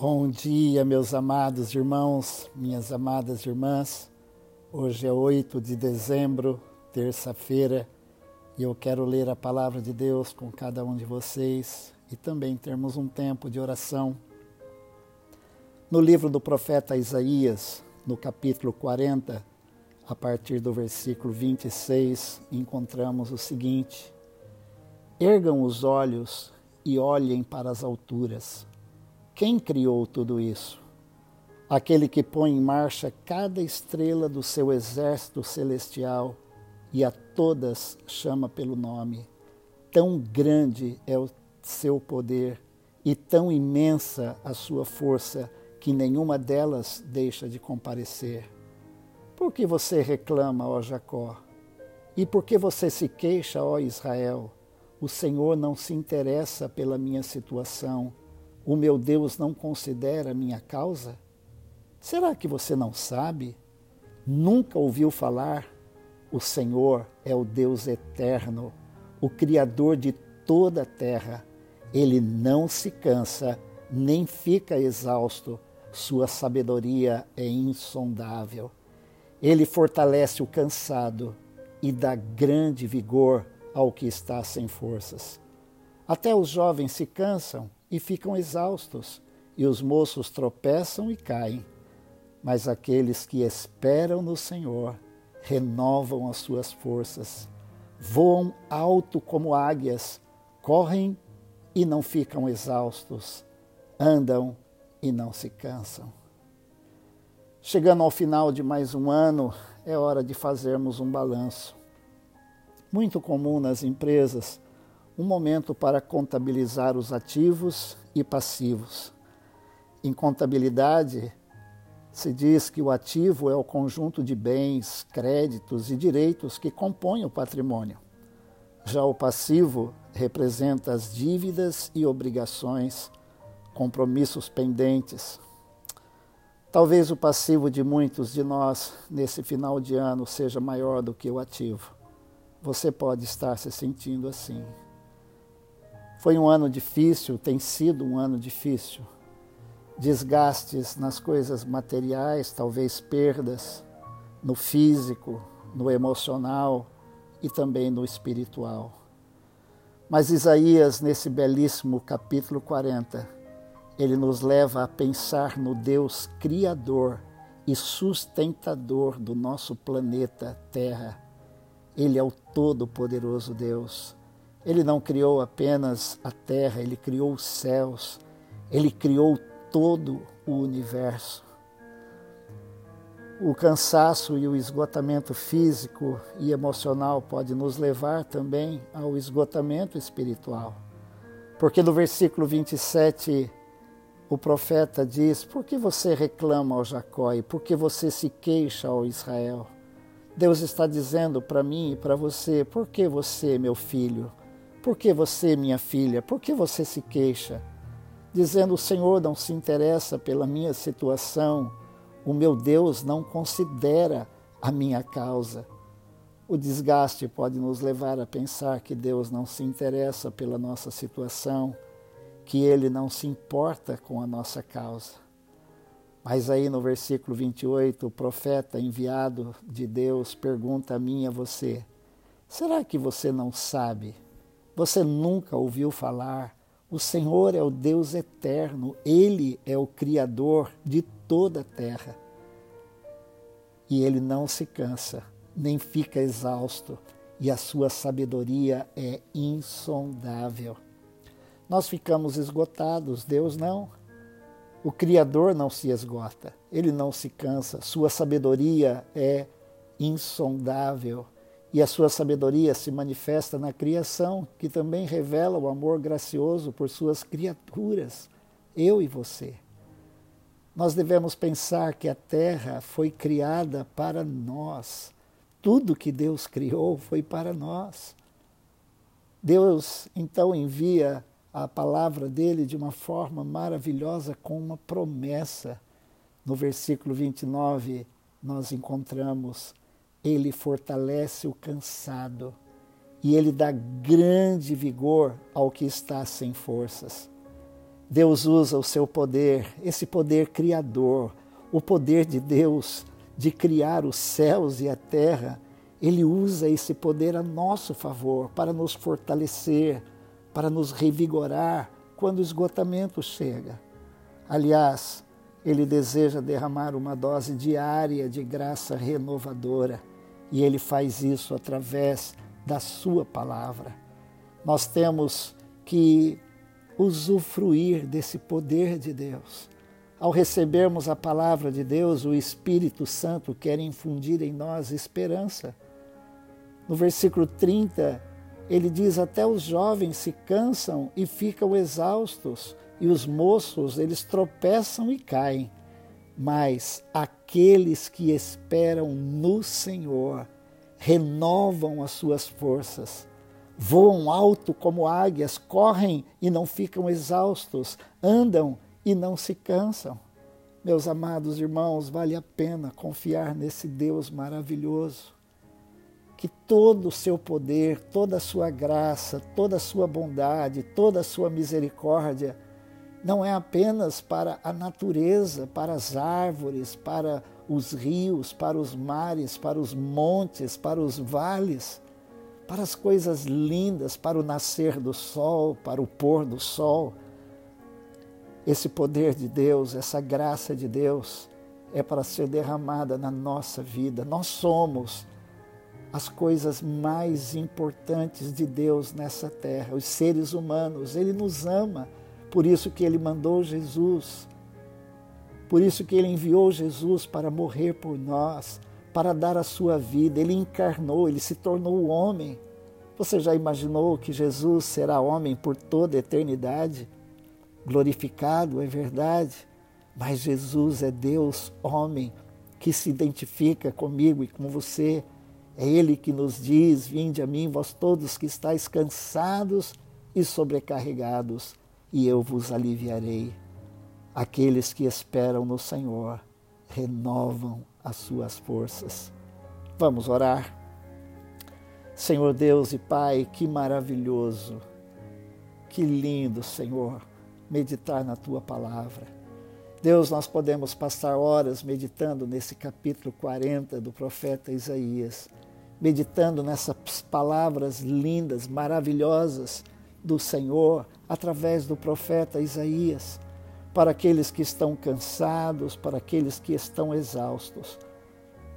Bom dia, meus amados irmãos, minhas amadas irmãs. Hoje é 8 de dezembro, terça-feira, e eu quero ler a palavra de Deus com cada um de vocês e também termos um tempo de oração. No livro do profeta Isaías, no capítulo 40, a partir do versículo 26, encontramos o seguinte: Ergam os olhos e olhem para as alturas quem criou tudo isso? Aquele que põe em marcha cada estrela do seu exército celestial e a todas chama pelo nome. Tão grande é o seu poder e tão imensa a sua força que nenhuma delas deixa de comparecer. Por que você reclama, ó Jacó? E por que você se queixa, ó Israel? O Senhor não se interessa pela minha situação o meu Deus não considera minha causa? Será que você não sabe? Nunca ouviu falar? O Senhor é o Deus eterno, o Criador de toda a terra. Ele não se cansa, nem fica exausto. Sua sabedoria é insondável. Ele fortalece o cansado e dá grande vigor ao que está sem forças. Até os jovens se cansam e ficam exaustos, e os moços tropeçam e caem. Mas aqueles que esperam no Senhor renovam as suas forças, voam alto como águias, correm e não ficam exaustos, andam e não se cansam. Chegando ao final de mais um ano, é hora de fazermos um balanço. Muito comum nas empresas um momento para contabilizar os ativos e passivos. Em contabilidade, se diz que o ativo é o conjunto de bens, créditos e direitos que compõem o patrimônio. Já o passivo representa as dívidas e obrigações, compromissos pendentes. Talvez o passivo de muitos de nós nesse final de ano seja maior do que o ativo. Você pode estar se sentindo assim. Foi um ano difícil, tem sido um ano difícil. Desgastes nas coisas materiais, talvez perdas no físico, no emocional e também no espiritual. Mas Isaías, nesse belíssimo capítulo 40, ele nos leva a pensar no Deus Criador e sustentador do nosso planeta Terra. Ele é o Todo-Poderoso Deus ele não criou apenas a terra, ele criou os céus, ele criou todo o universo. O cansaço e o esgotamento físico e emocional pode nos levar também ao esgotamento espiritual. Porque no versículo 27 o profeta diz: Por que você reclama ao Jacó e por que você se queixa ao Israel? Deus está dizendo para mim e para você: Por que você, meu filho, por que você, minha filha, por que você se queixa? Dizendo: O Senhor não se interessa pela minha situação, o meu Deus não considera a minha causa. O desgaste pode nos levar a pensar que Deus não se interessa pela nossa situação, que Ele não se importa com a nossa causa. Mas aí no versículo 28, o profeta enviado de Deus pergunta a mim e a você: será que você não sabe você nunca ouviu falar. O Senhor é o Deus eterno, Ele é o Criador de toda a terra. E Ele não se cansa, nem fica exausto, e a sua sabedoria é insondável. Nós ficamos esgotados, Deus não. O Criador não se esgota, ele não se cansa, sua sabedoria é insondável. E a sua sabedoria se manifesta na criação, que também revela o amor gracioso por suas criaturas, eu e você. Nós devemos pensar que a terra foi criada para nós. Tudo que Deus criou foi para nós. Deus então envia a palavra dele de uma forma maravilhosa com uma promessa. No versículo 29, nós encontramos ele fortalece o cansado e ele dá grande vigor ao que está sem forças. Deus usa o seu poder, esse poder criador, o poder de Deus de criar os céus e a terra. Ele usa esse poder a nosso favor para nos fortalecer, para nos revigorar quando o esgotamento chega. Aliás, ele deseja derramar uma dose diária de graça renovadora e ele faz isso através da Sua palavra. Nós temos que usufruir desse poder de Deus. Ao recebermos a palavra de Deus, o Espírito Santo quer infundir em nós esperança. No versículo 30, ele diz: Até os jovens se cansam e ficam exaustos, e os moços, eles tropeçam e caem. Mas aqueles que esperam no Senhor renovam as suas forças, voam alto como águias, correm e não ficam exaustos, andam e não se cansam. Meus amados irmãos, vale a pena confiar nesse Deus maravilhoso que todo o seu poder, toda a sua graça, toda a sua bondade, toda a sua misericórdia não é apenas para a natureza, para as árvores, para os rios, para os mares, para os montes, para os vales, para as coisas lindas, para o nascer do sol, para o pôr do sol. Esse poder de Deus, essa graça de Deus é para ser derramada na nossa vida. Nós somos as coisas mais importantes de Deus nessa terra, os seres humanos. Ele nos ama, por isso que ele mandou Jesus. Por isso que ele enviou Jesus para morrer por nós, para dar a sua vida. Ele encarnou, ele se tornou homem. Você já imaginou que Jesus será homem por toda a eternidade? Glorificado, é verdade, mas Jesus é Deus, homem, que se identifica comigo e com você é Ele que nos diz: Vinde a mim, vós todos que estáis cansados e sobrecarregados, e eu vos aliviarei. Aqueles que esperam no Senhor renovam as suas forças. Vamos orar. Senhor Deus e Pai, que maravilhoso, que lindo, Senhor, meditar na tua palavra. Deus, nós podemos passar horas meditando nesse capítulo 40 do profeta Isaías meditando nessas palavras lindas, maravilhosas do Senhor através do profeta Isaías, para aqueles que estão cansados, para aqueles que estão exaustos.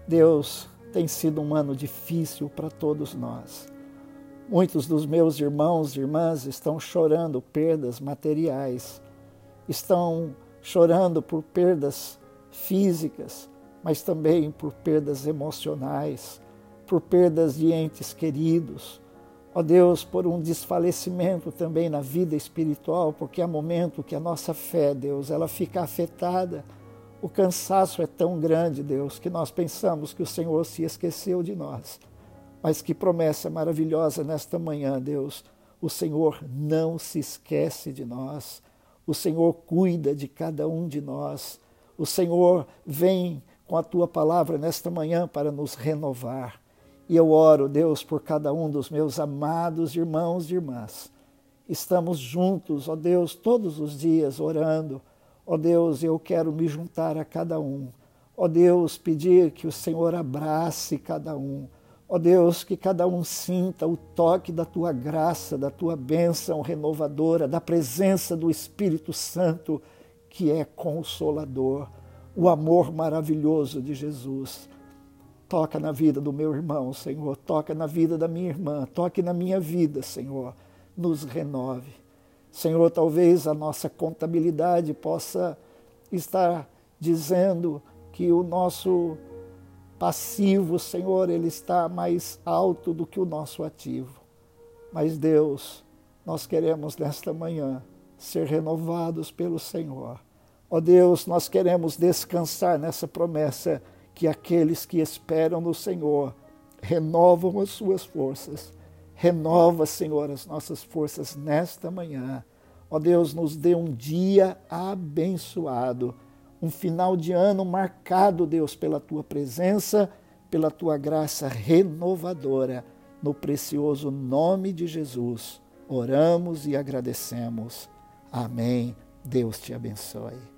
Deus, tem sido um ano difícil para todos nós. Muitos dos meus irmãos e irmãs estão chorando perdas materiais, estão chorando por perdas físicas, mas também por perdas emocionais por perdas de entes queridos. Ó Deus, por um desfalecimento também na vida espiritual, porque há momento que a nossa fé, Deus, ela fica afetada. O cansaço é tão grande, Deus, que nós pensamos que o Senhor se esqueceu de nós. Mas que promessa maravilhosa nesta manhã, Deus. O Senhor não se esquece de nós. O Senhor cuida de cada um de nós. O Senhor vem com a tua palavra nesta manhã para nos renovar. E eu oro, Deus, por cada um dos meus amados irmãos e irmãs. Estamos juntos, ó Deus, todos os dias orando. Ó Deus, eu quero me juntar a cada um. Ó Deus, pedir que o Senhor abrace cada um. Ó Deus, que cada um sinta o toque da tua graça, da tua bênção renovadora, da presença do Espírito Santo, que é consolador, o amor maravilhoso de Jesus. Toca na vida do meu irmão, Senhor. Toca na vida da minha irmã. Toque na minha vida, Senhor. Nos renove. Senhor, talvez a nossa contabilidade possa estar dizendo que o nosso passivo, Senhor, ele está mais alto do que o nosso ativo. Mas Deus, nós queremos nesta manhã ser renovados pelo Senhor. Ó Deus, nós queremos descansar nessa promessa que aqueles que esperam no Senhor renovam as suas forças. Renova, Senhor, as nossas forças nesta manhã. Ó Deus, nos dê um dia abençoado, um final de ano marcado, Deus, pela tua presença, pela tua graça renovadora. No precioso nome de Jesus, oramos e agradecemos. Amém Deus te abençoe.